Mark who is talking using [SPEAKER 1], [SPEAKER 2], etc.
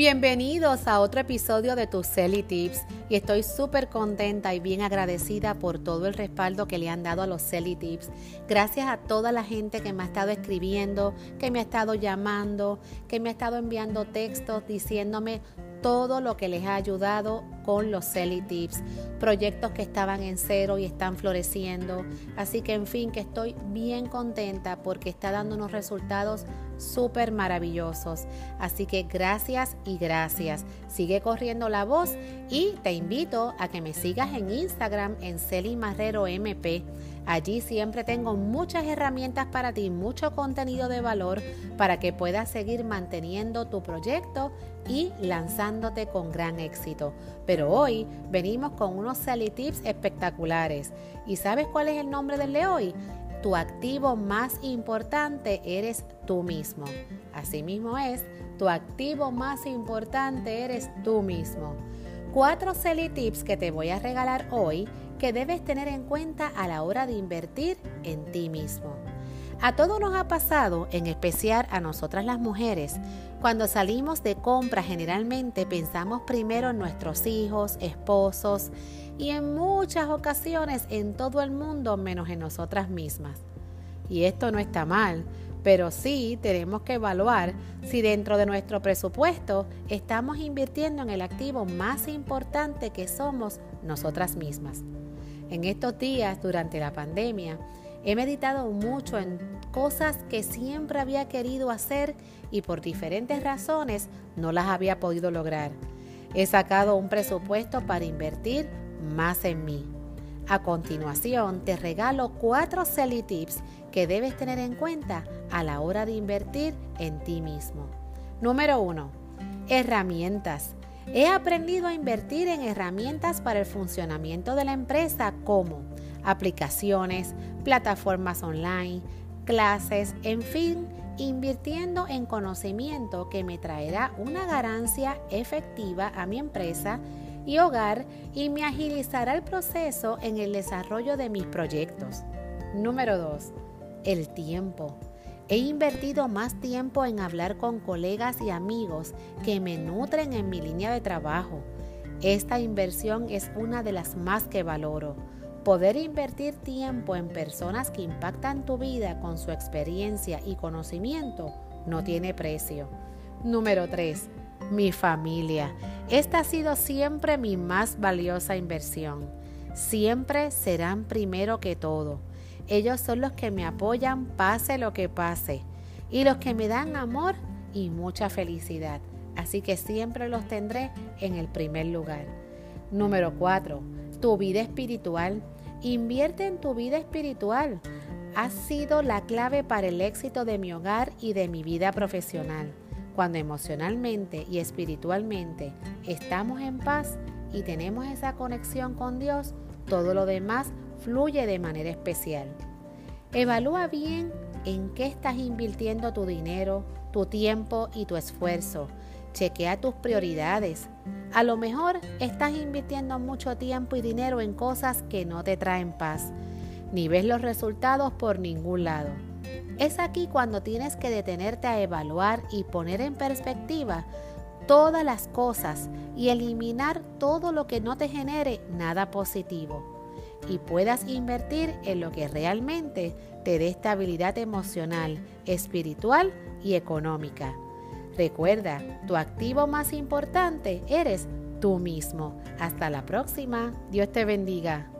[SPEAKER 1] Bienvenidos a otro episodio de tus Selly Tips y estoy súper contenta y bien agradecida por todo el respaldo que le han dado a los Selly Tips. Gracias a toda la gente que me ha estado escribiendo, que me ha estado llamando, que me ha estado enviando textos diciéndome todo lo que les ha ayudado con los Selly Tips, proyectos que estaban en cero y están floreciendo. Así que en fin, que estoy bien contenta porque está dando unos resultados súper maravillosos. Así que gracias y gracias. Sigue corriendo la voz y te invito a que me sigas en Instagram en Celi Marrero MP. Allí siempre tengo muchas herramientas para ti, mucho contenido de valor para que puedas seguir manteniendo tu proyecto y lanzándote con gran éxito. Pero hoy venimos con unos Sally Tips espectaculares. ¿Y sabes cuál es el nombre del de hoy? Tu activo más importante eres tú mismo. Asimismo es, tu activo más importante eres tú mismo. Cuatro Selly Tips que te voy a regalar hoy que debes tener en cuenta a la hora de invertir en ti mismo. A todos nos ha pasado, en especial a nosotras las mujeres, cuando salimos de compra generalmente pensamos primero en nuestros hijos, esposos y en muchas ocasiones en todo el mundo menos en nosotras mismas. Y esto no está mal, pero sí tenemos que evaluar si dentro de nuestro presupuesto estamos invirtiendo en el activo más importante que somos nosotras mismas. En estos días, durante la pandemia, he meditado mucho en cosas que siempre había querido hacer y por diferentes razones no las había podido lograr. He sacado un presupuesto para invertir más en mí. A continuación, te regalo cuatro Selly Tips que debes tener en cuenta a la hora de invertir en ti mismo. Número 1. Herramientas. He aprendido a invertir en herramientas para el funcionamiento de la empresa como aplicaciones, plataformas online, clases, en fin, invirtiendo en conocimiento que me traerá una ganancia efectiva a mi empresa y hogar y me agilizará el proceso en el desarrollo de mis proyectos. Número 2. El tiempo. He invertido más tiempo en hablar con colegas y amigos que me nutren en mi línea de trabajo. Esta inversión es una de las más que valoro. Poder invertir tiempo en personas que impactan tu vida con su experiencia y conocimiento no tiene precio. Número 3. Mi familia. Esta ha sido siempre mi más valiosa inversión. Siempre serán primero que todo. Ellos son los que me apoyan pase lo que pase y los que me dan amor y mucha felicidad. Así que siempre los tendré en el primer lugar. Número 4. Tu vida espiritual. Invierte en tu vida espiritual. Ha sido la clave para el éxito de mi hogar y de mi vida profesional. Cuando emocionalmente y espiritualmente estamos en paz y tenemos esa conexión con Dios, todo lo demás fluye de manera especial. Evalúa bien en qué estás invirtiendo tu dinero, tu tiempo y tu esfuerzo. Chequea tus prioridades. A lo mejor estás invirtiendo mucho tiempo y dinero en cosas que no te traen paz, ni ves los resultados por ningún lado. Es aquí cuando tienes que detenerte a evaluar y poner en perspectiva todas las cosas y eliminar todo lo que no te genere nada positivo y puedas invertir en lo que realmente te dé estabilidad emocional, espiritual y económica. Recuerda, tu activo más importante eres tú mismo. Hasta la próxima. Dios te bendiga.